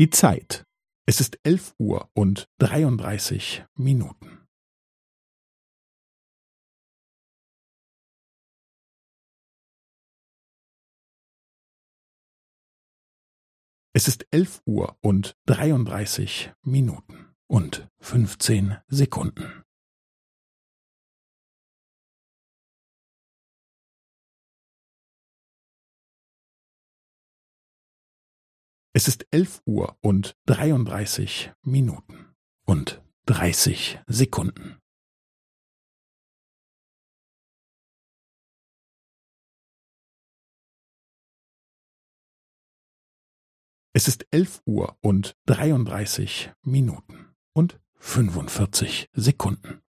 Die Zeit. Es ist elf Uhr und dreiunddreißig Minuten. Es ist elf Uhr und dreiunddreißig Minuten und fünfzehn Sekunden. Es ist elf Uhr und dreiunddreißig Minuten und dreißig Sekunden. Es ist elf Uhr und dreiunddreißig Minuten und fünfundvierzig Sekunden.